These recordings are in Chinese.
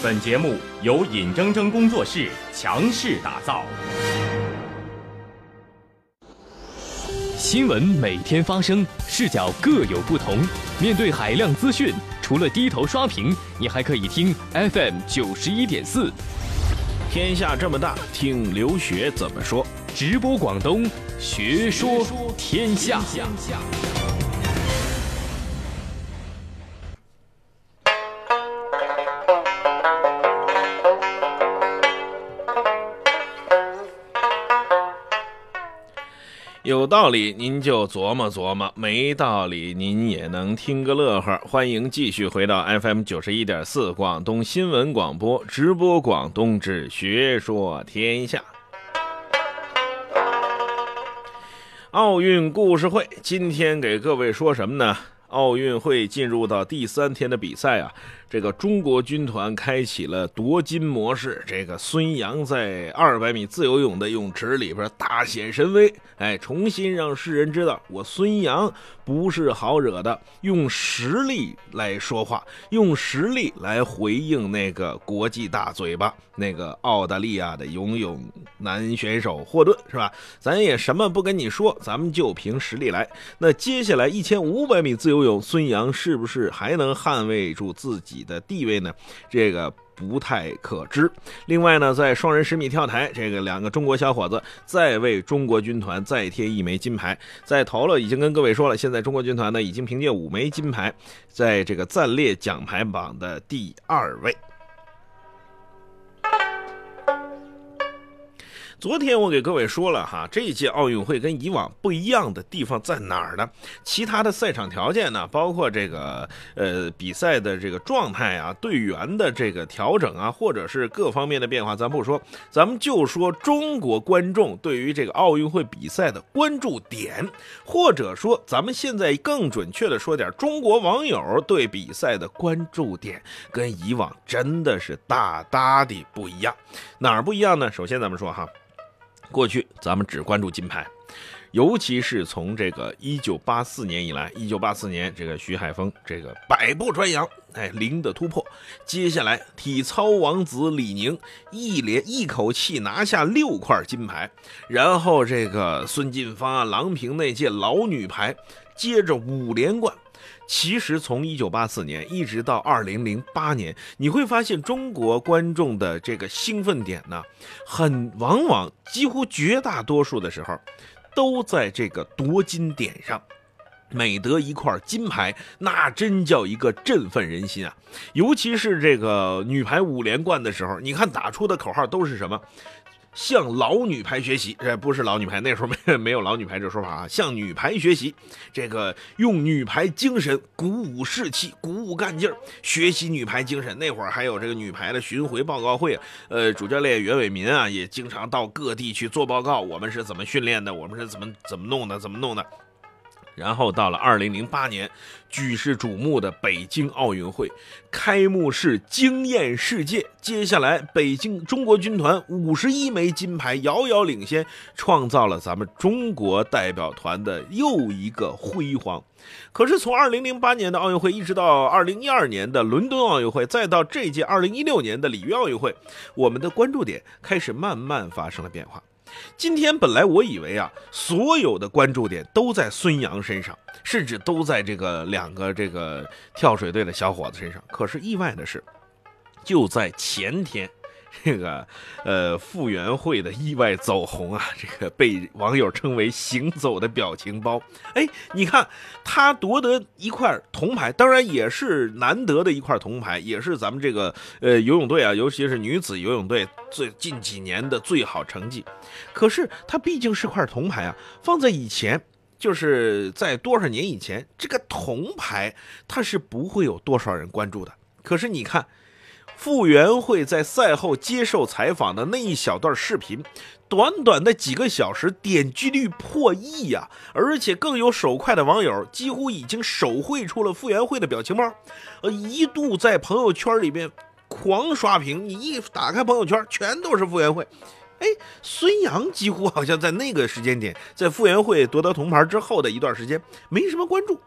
本节目由尹铮铮工作室强势打造。新闻每天发生，视角各有不同。面对海量资讯，除了低头刷屏，你还可以听 FM 九十一点四。天下这么大，听刘学怎么说。直播广东，学说天下。有道理您就琢磨琢磨，没道理您也能听个乐呵。欢迎继续回到 FM 九十一点四广东新闻广播直播广东之学说天下。奥运故事会今天给各位说什么呢？奥运会进入到第三天的比赛啊。这个中国军团开启了夺金模式。这个孙杨在二百米自由泳的泳池里边大显神威，哎，重新让世人知道我孙杨不是好惹的，用实力来说话，用实力来回应那个国际大嘴巴，那个澳大利亚的游泳男选手霍顿，是吧？咱也什么不跟你说，咱们就凭实力来。那接下来一千五百米自由泳，孙杨是不是还能捍卫住自己？你的地位呢，这个不太可知。另外呢，在双人十米跳台，这个两个中国小伙子再为中国军团再贴一枚金牌。在头了，已经跟各位说了，现在中国军团呢已经凭借五枚金牌，在这个暂列奖牌榜的第二位。昨天我给各位说了哈，这届奥运会跟以往不一样的地方在哪儿呢？其他的赛场条件呢，包括这个呃比赛的这个状态啊，队员的这个调整啊，或者是各方面的变化，咱不说，咱们就说中国观众对于这个奥运会比赛的关注点，或者说咱们现在更准确的说点，中国网友对比赛的关注点跟以往真的是大大的不一样。哪儿不一样呢？首先咱们说哈。过去咱们只关注金牌，尤其是从这个一九八四年以来，一九八四年这个徐海峰这个百步穿杨，哎，零的突破。接下来体操王子李宁一连一口气拿下六块金牌，然后这个孙晋芳啊、郎平那届老女排接着五连冠。其实从一九八四年一直到二零零八年，你会发现中国观众的这个兴奋点呢，很往往几乎绝大多数的时候，都在这个夺金点上。每得一块金牌，那真叫一个振奋人心啊！尤其是这个女排五连冠的时候，你看打出的口号都是什么？向老女排学习，这不是老女排，那时候没 没有老女排这说法啊。向女排学习，这个用女排精神鼓舞士气，鼓舞干劲儿，学习女排精神。那会儿还有这个女排的巡回报告会，呃，主教练袁伟民啊，也经常到各地去做报告，我们是怎么训练的，我们是怎么怎么弄的，怎么弄的。然后到了二零零八年，举世瞩目的北京奥运会开幕式惊艳世界。接下来，北京中国军团五十一枚金牌遥遥领先，创造了咱们中国代表团的又一个辉煌。可是从二零零八年的奥运会，一直到二零一二年的伦敦奥运会，再到这届二零一六年的里约奥运会，我们的关注点开始慢慢发生了变化。今天本来我以为啊，所有的关注点都在孙杨身上，甚至都在这个两个这个跳水队的小伙子身上。可是意外的是，就在前天。这个，呃，傅园慧的意外走红啊，这个被网友称为“行走的表情包”。哎，你看他夺得一块铜牌，当然也是难得的一块铜牌，也是咱们这个呃游泳队啊，尤其是女子游泳队最近几年的最好成绩。可是他毕竟是块铜牌啊，放在以前，就是在多少年以前，这个铜牌它是不会有多少人关注的。可是你看。傅园慧在赛后接受采访的那一小段视频，短短的几个小时，点击率破亿呀！而且更有手快的网友几乎已经手绘出了傅园慧的表情包，呃，一度在朋友圈里面狂刷屏。你一打开朋友圈，全都是傅园慧。哎，孙杨几乎好像在那个时间点，在傅园慧夺得铜牌之后的一段时间，没什么关注。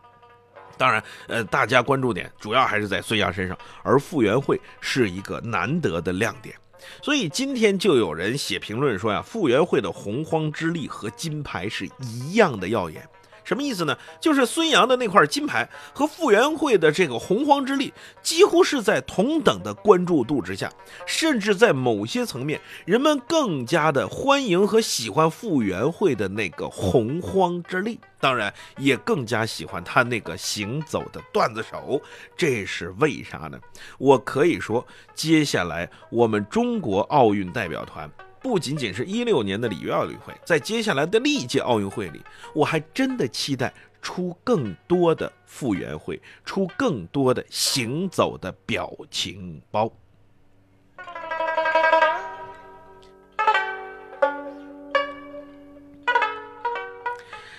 当然，呃，大家关注点主要还是在孙杨身上，而傅园慧是一个难得的亮点。所以今天就有人写评论说呀，傅园慧的洪荒之力和金牌是一样的耀眼。什么意思呢？就是孙杨的那块金牌和傅园慧的这个洪荒之力，几乎是在同等的关注度之下，甚至在某些层面，人们更加的欢迎和喜欢傅园慧的那个洪荒之力，当然也更加喜欢他那个行走的段子手。这是为啥呢？我可以说，接下来我们中国奥运代表团。不仅仅是一六年的里约奥运会，在接下来的历届奥运会里，我还真的期待出更多的复原会，出更多的行走的表情包。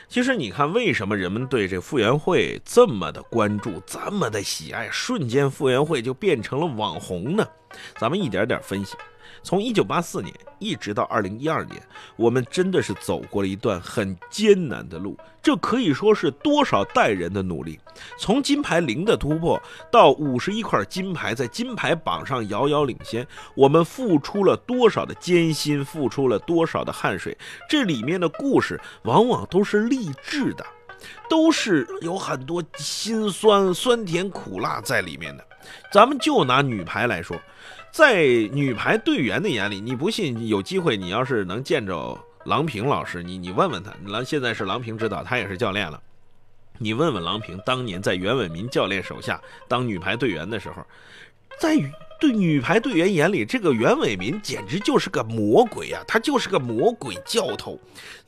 其实你看，为什么人们对这傅园慧这么的关注，这么的喜爱，瞬间傅园慧就变成了网红呢？咱们一点点分析。从一九八四年一直到二零一二年，我们真的是走过了一段很艰难的路，这可以说是多少代人的努力。从金牌零的突破到五十一块金牌，在金牌榜上遥遥领先，我们付出了多少的艰辛，付出了多少的汗水？这里面的故事往往都是励志的，都是有很多辛酸、酸甜苦辣在里面的。咱们就拿女排来说。在女排队员的眼里，你不信？有机会，你要是能见着郎平老师，你你问问他，郎现在是郎平指导，他也是教练了。你问问郎平，当年在袁伟民教练手下当女排队员的时候，在对女排队员眼里，这个袁伟民简直就是个魔鬼呀！他就是个魔鬼教头。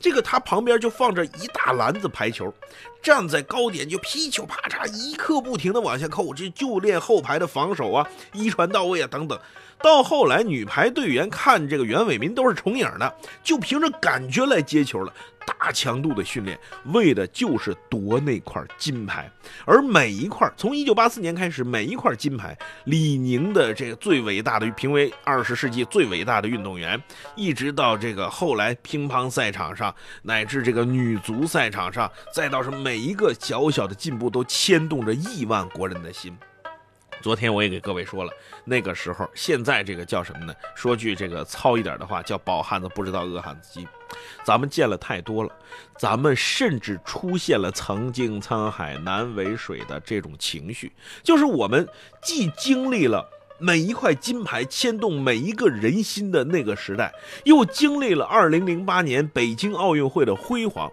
这个他旁边就放着一大篮子排球，站在高点就劈球啪嚓一刻不停的往下扣，这就练后排的防守啊，一传到位啊等等。到后来，女排队员看这个袁伟民都是重影的，就凭着感觉来接球了。大强度的训练，为的就是夺那块金牌。而每一块，从一九八四年开始，每一块金牌，李宁的这这个最伟大的，评为二十世纪最伟大的运动员，一直到这个后来乒乓赛场上，乃至这个女足赛场上，再到是每一个小小的进步，都牵动着亿万国人的心。昨天我也给各位说了，那个时候，现在这个叫什么呢？说句这个糙一点的话，叫饱汉子不知道饿汉子饥。咱们见了太多了，咱们甚至出现了“曾经沧海难为水”的这种情绪，就是我们既经历了每一块金牌牵动每一个人心的那个时代，又经历了2008年北京奥运会的辉煌。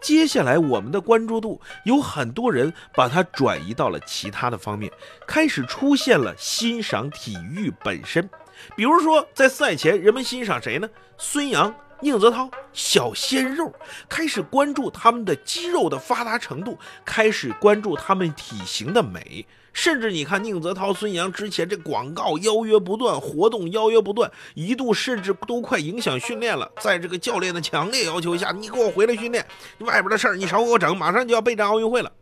接下来，我们的关注度有很多人把它转移到了其他的方面，开始出现了欣赏体育本身。比如说，在赛前，人们欣赏谁呢？孙杨、宁泽涛，小鲜肉，开始关注他们的肌肉的发达程度，开始关注他们体型的美。甚至你看宁泽涛、孙杨之前这广告邀约不断，活动邀约不断，一度甚至都快影响训练了。在这个教练的强烈要求下，你给我回来训练，外边的事儿你少给我整，马上就要备战奥运会了。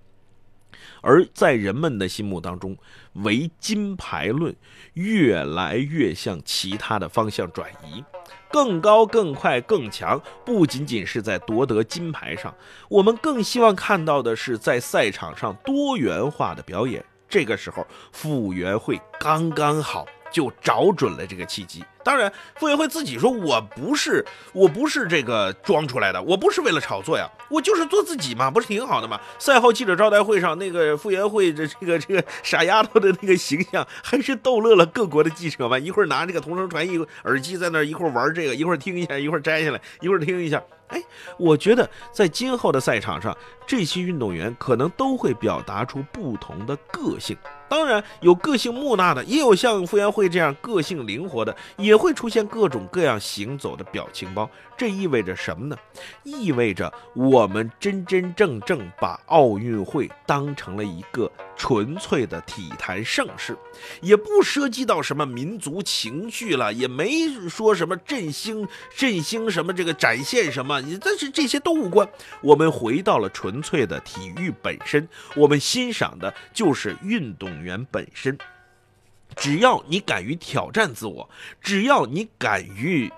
而在人们的心目当中，唯金牌论越来越向其他的方向转移，更高、更快、更强，不仅仅是在夺得金牌上，我们更希望看到的是在赛场上多元化的表演。这个时候，傅园慧刚刚好就找准了这个契机。当然，傅园慧自己说：“我不是，我不是这个装出来的，我不是为了炒作呀，我就是做自己嘛，不是挺好的吗？”赛后记者招待会上，那个傅园慧这这个这个傻丫头的那个形象，还是逗乐了各国的记者们。一会儿拿这个同声传译耳机在那儿，一会儿玩这个，一会儿听一下，一会儿摘下来，一会儿听一下。哎，我觉得在今后的赛场上，这些运动员可能都会表达出不同的个性。当然，有个性木讷的，也有像傅园慧这样个性灵活的，也会出现各种各样行走的表情包。这意味着什么呢？意味着我们真真正正把奥运会当成了一个纯粹的体坛盛事，也不涉及到什么民族情绪了，也没说什么振兴振兴什么这个展现什么，但是这些都无关。我们回到了纯粹的体育本身，我们欣赏的就是运动。员本身，只要你敢于挑战自我，只要你敢于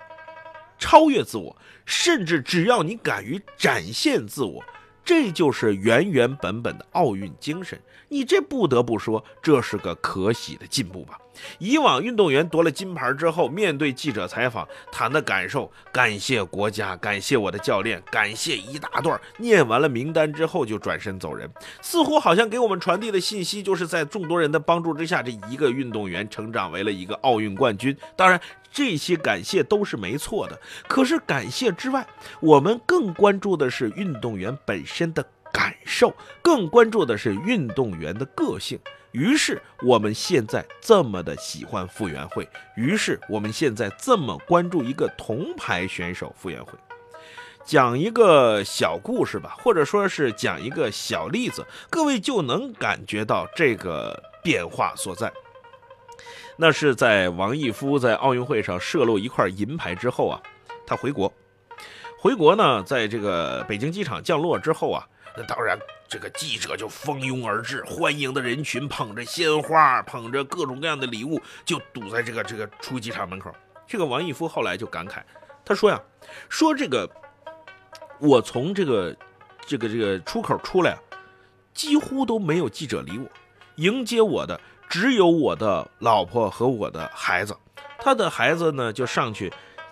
超越自我，甚至只要你敢于展现自我，这就是原原本本的奥运精神。你这不得不说，这是个可喜的进步吧？以往运动员夺了金牌之后，面对记者采访谈的感受，感谢国家，感谢我的教练，感谢一大段。念完了名单之后就转身走人，似乎好像给我们传递的信息就是在众多人的帮助之下，这一个运动员成长为了一个奥运冠军。当然，这些感谢都是没错的。可是感谢之外，我们更关注的是运动员本身的。感受更关注的是运动员的个性，于是我们现在这么的喜欢傅园慧，于是我们现在这么关注一个铜牌选手傅园慧。讲一个小故事吧，或者说是讲一个小例子，各位就能感觉到这个变化所在。那是在王义夫在奥运会上射落一块银牌之后啊，他回国，回国呢，在这个北京机场降落之后啊。那当然，这个记者就蜂拥而至，欢迎的人群捧着鲜花，捧着各种各样的礼物，就堵在这个这个出机场门口。这个王义夫后来就感慨，他说呀，说这个我从这个这个这个出口出来，几乎都没有记者理我，迎接我的只有我的老婆和我的孩子。他的孩子呢，就上去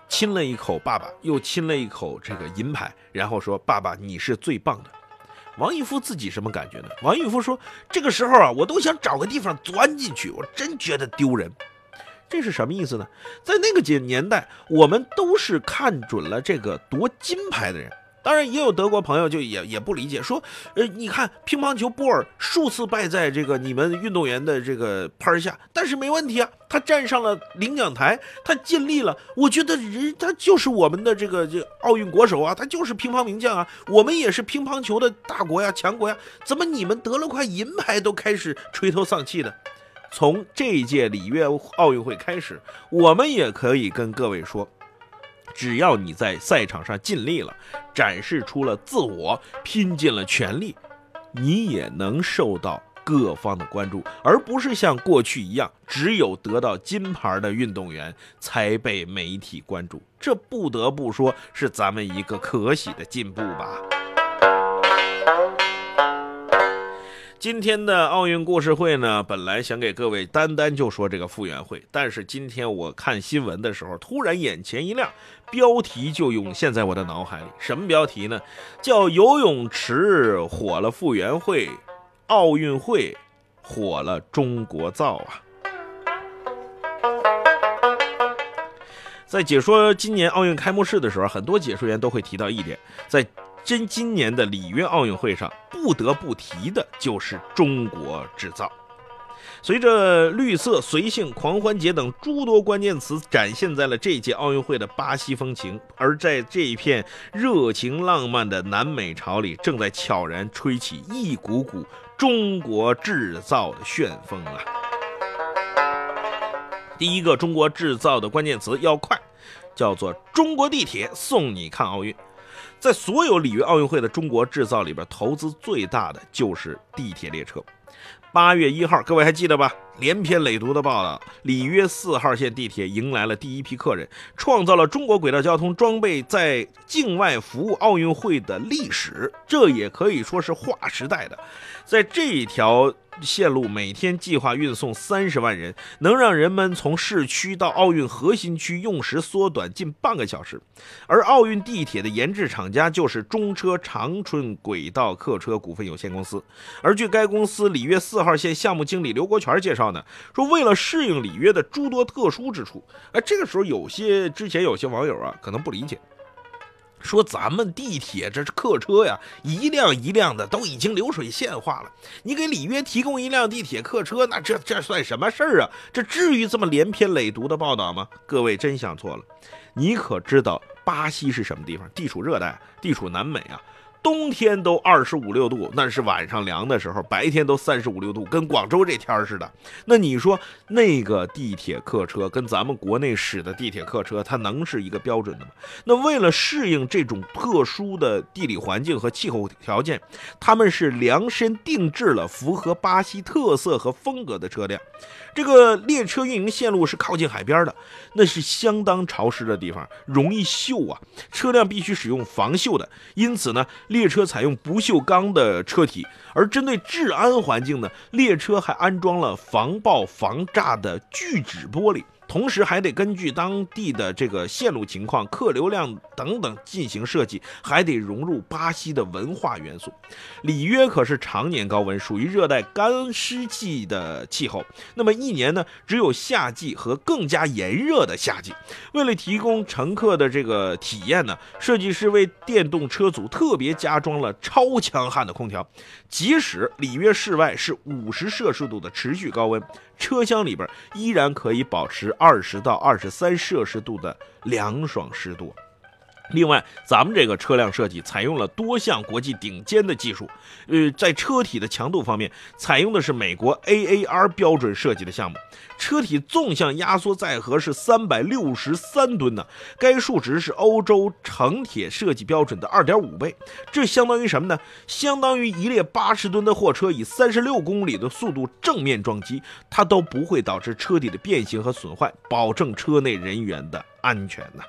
亲了一口爸爸，又亲了一口这个银牌，然后说：“爸爸，你是最棒的。”王义夫自己什么感觉呢？王义夫说：“这个时候啊，我都想找个地方钻进去，我真觉得丢人。这是什么意思呢？在那个年年代，我们都是看准了这个夺金牌的人。”当然也有德国朋友就也也不理解，说，呃，你看乒乓球波尔数次败在这个你们运动员的这个拍下，但是没问题啊，他站上了领奖台，他尽力了。我觉得人他就是我们的这个这奥运国手啊，他就是乒乓名将啊，我们也是乒乓球的大国呀，强国呀，怎么你们得了块银牌都开始垂头丧气的？从这一届里约奥运会开始，我们也可以跟各位说。只要你在赛场上尽力了，展示出了自我，拼尽了全力，你也能受到各方的关注，而不是像过去一样，只有得到金牌的运动员才被媒体关注。这不得不说是咱们一个可喜的进步吧。今天的奥运故事会呢，本来想给各位单单就说这个傅园慧，但是今天我看新闻的时候，突然眼前一亮，标题就涌现在我的脑海里。什么标题呢？叫游泳池火了傅园慧，奥运会火了中国造啊！在解说今年奥运开幕式的时候，很多解说员都会提到一点，在。真今年的里约奥运会上，不得不提的就是中国制造。随着绿色、随性、狂欢节等诸多关键词展现在了这届奥运会的巴西风情，而在这一片热情浪漫的南美潮里，正在悄然吹起一股股中国制造的旋风啊！第一个中国制造的关键词要快，叫做中国地铁送你看奥运。在所有里约奥运会的中国制造里边，投资最大的就是地铁列车。八月一号，各位还记得吧？连篇累牍的报道，里约四号线地铁迎来了第一批客人，创造了中国轨道交通装备在境外服务奥运会的历史。这也可以说是划时代的，在这一条。线路每天计划运送三十万人，能让人们从市区到奥运核心区用时缩短近半个小时。而奥运地铁的研制厂家就是中车长春轨道客车股份有限公司。而据该公司里里约四号线项目经理刘国全介绍呢，说为了适应里约的诸多特殊之处，哎这个时候有些之前有些网友啊可能不理解。说咱们地铁这是客车呀，一辆一辆的都已经流水线化了。你给里约提供一辆地铁客车，那这这算什么事儿啊？这至于这么连篇累牍的报道吗？各位真想错了。你可知道巴西是什么地方？地处热带，地处南美啊。冬天都二十五六度，那是晚上凉的时候，白天都三十五六度，跟广州这天儿似的。那你说那个地铁客车跟咱们国内使的地铁客车，它能是一个标准的吗？那为了适应这种特殊的地理环境和气候条件，他们是量身定制了符合巴西特色和风格的车辆。这个列车运营线路是靠近海边的，那是相当潮湿的地方，容易锈啊。车辆必须使用防锈的，因此呢，列车采用不锈钢的车体，而针对治安环境呢，列车还安装了防爆防炸的聚酯玻璃。同时还得根据当地的这个线路情况、客流量等等进行设计，还得融入巴西的文化元素。里约可是常年高温，属于热带干湿季的气候。那么一年呢，只有夏季和更加炎热的夏季。为了提供乘客的这个体验呢，设计师为电动车组特别加装了超强悍的空调，即使里约室外是五十摄氏度的持续高温。车厢里边依然可以保持二十到二十三摄氏度的凉爽湿度。另外，咱们这个车辆设计采用了多项国际顶尖的技术，呃，在车体的强度方面，采用的是美国 AAR 标准设计的项目，车体纵向压缩载荷是三百六十三吨呢，该数值是欧洲城铁设计标准的二点五倍，这相当于什么呢？相当于一列八十吨的货车以三十六公里的速度正面撞击，它都不会导致车体的变形和损坏，保证车内人员的安全呢。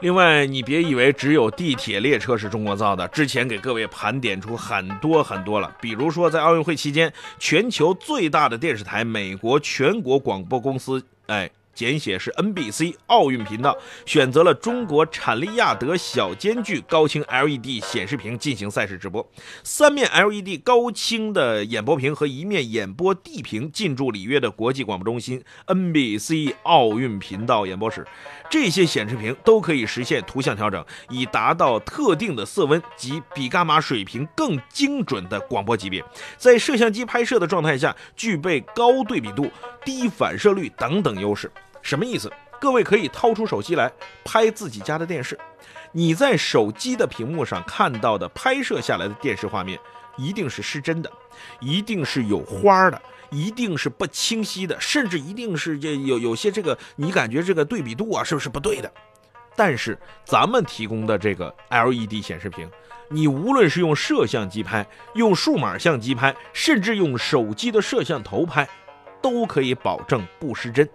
另外，你别以为只有地铁列车是中国造的，之前给各位盘点出很多很多了。比如说，在奥运会期间，全球最大的电视台——美国全国广播公司，哎。简写是 NBC 奥运频道选择了中国产利亚德小间距高清 LED 显示屏进行赛事直播，三面 LED 高清的演播屏和一面演播地屏进驻里约的国际广播中心 NBC 奥运频道演播室。这些显示屏都可以实现图像调整，以达到特定的色温及比伽马水平更精准的广播级别。在摄像机拍摄的状态下，具备高对比度、低反射率等等优势。什么意思？各位可以掏出手机来拍自己家的电视，你在手机的屏幕上看到的拍摄下来的电视画面，一定是失真的，一定是有花的，一定是不清晰的，甚至一定是这有有些这个你感觉这个对比度啊是不是不对的？但是咱们提供的这个 LED 显示屏，你无论是用摄像机拍，用数码相机拍，甚至用手机的摄像头拍，都可以保证不失真。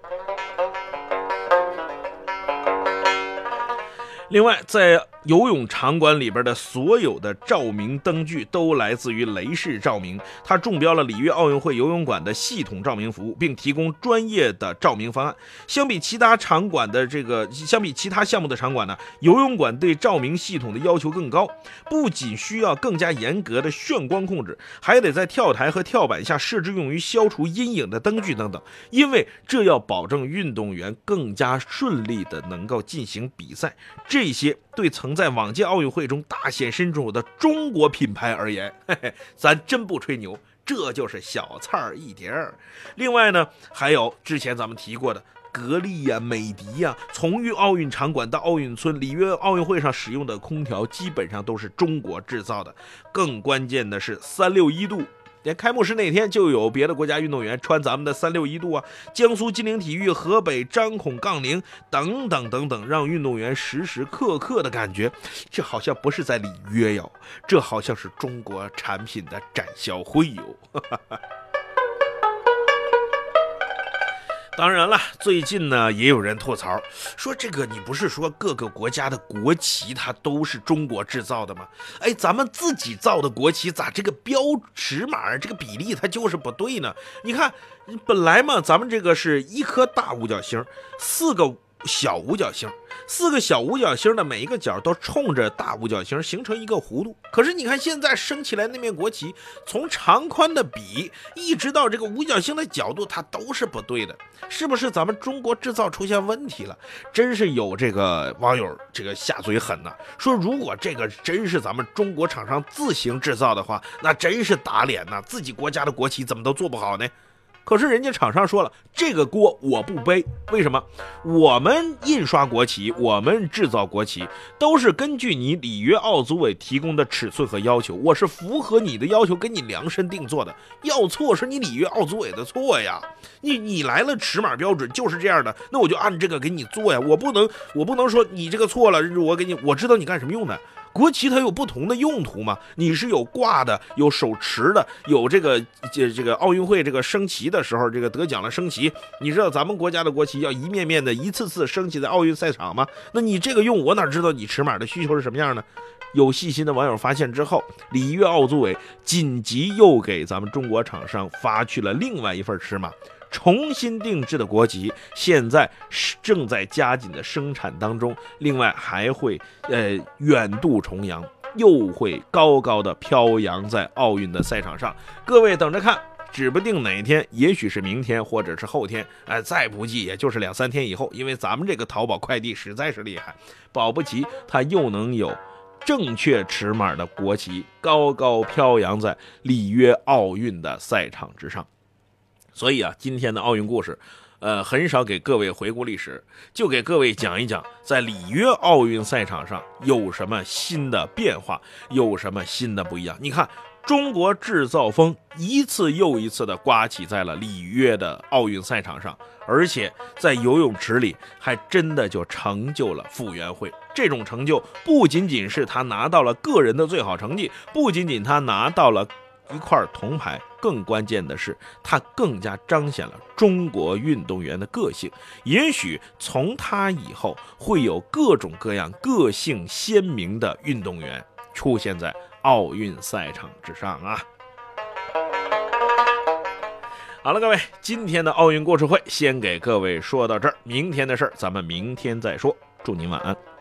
另外，在游泳场馆里边的所有的照明灯具都来自于雷士照明，它中标了里约奥运会游泳馆的系统照明服务，并提供专业的照明方案。相比其他场馆的这个，相比其他项目的场馆呢，游泳馆对照明系统的要求更高，不仅需要更加严格的眩光控制，还得在跳台和跳板下设置用于消除阴影的灯具等等，因为这要保证运动员更加顺利的能够进行比赛。这这些对曾在往届奥运会中大显身手的中国品牌而言，嘿嘿，咱真不吹牛，这就是小菜儿一碟儿。另外呢，还有之前咱们提过的格力呀、美的呀，从于奥运场馆到奥运村，里约奥运会上使用的空调基本上都是中国制造的。更关键的是三六一度。连开幕式那天就有别的国家运动员穿咱们的三六一度啊，江苏金陵体育、河北张孔杠铃等等等等，让运动员时时刻刻的感觉，这好像不是在里约哟，这好像是中国产品的展销会哟。当然了，最近呢也有人吐槽说，这个你不是说各个国家的国旗它都是中国制造的吗？哎，咱们自己造的国旗咋这个标尺码这个比例它就是不对呢？你看，本来嘛，咱们这个是一颗大五角星，四个。小五角星，四个小五角星的每一个角都冲着大五角星，形成一个弧度。可是你看现在升起来那面国旗，从长宽的比一直到这个五角星的角度，它都是不对的，是不是咱们中国制造出现问题了？真是有这个网友这个下嘴狠呐，说如果这个真是咱们中国厂商自行制造的话，那真是打脸呐！自己国家的国旗怎么都做不好呢？可是人家厂商说了，这个锅我不背。为什么？我们印刷国旗，我们制造国旗，都是根据你里约奥组委提供的尺寸和要求，我是符合你的要求，给你量身定做的。要错是你里约奥组委的错呀，你你来了尺码标准就是这样的，那我就按这个给你做呀。我不能，我不能说你这个错了，我给你，我知道你干什么用的。国旗它有不同的用途嘛？你是有挂的，有手持的，有这个这这个奥运会这个升旗的时候，这个得奖了升旗。你知道咱们国家的国旗要一面面的、一次次升起在奥运赛场吗？那你这个用，我哪知道你尺码的需求是什么样呢？有细心的网友发现之后，里约奥组委紧急又给咱们中国厂商发去了另外一份尺码。重新定制的国旗现在是正在加紧的生产当中，另外还会呃远渡重洋，又会高高的飘扬在奥运的赛场上。各位等着看，指不定哪天，也许是明天或者是后天，哎，再不济也就是两三天以后，因为咱们这个淘宝快递实在是厉害，保不齐它又能有正确尺码的国旗高高飘扬在里约奥运的赛场之上。所以啊，今天的奥运故事，呃，很少给各位回顾历史，就给各位讲一讲，在里约奥运赛场上有什么新的变化，有什么新的不一样。你看，中国制造风一次又一次的刮起在了里约的奥运赛场上，而且在游泳池里还真的就成就了傅园慧。这种成就不仅仅是他拿到了个人的最好成绩，不仅仅他拿到了。一块铜牌，更关键的是，它更加彰显了中国运动员的个性。也许从他以后，会有各种各样个性鲜明的运动员出现在奥运赛场之上啊！好了，各位，今天的奥运故事会先给各位说到这儿，明天的事儿咱们明天再说。祝您晚安。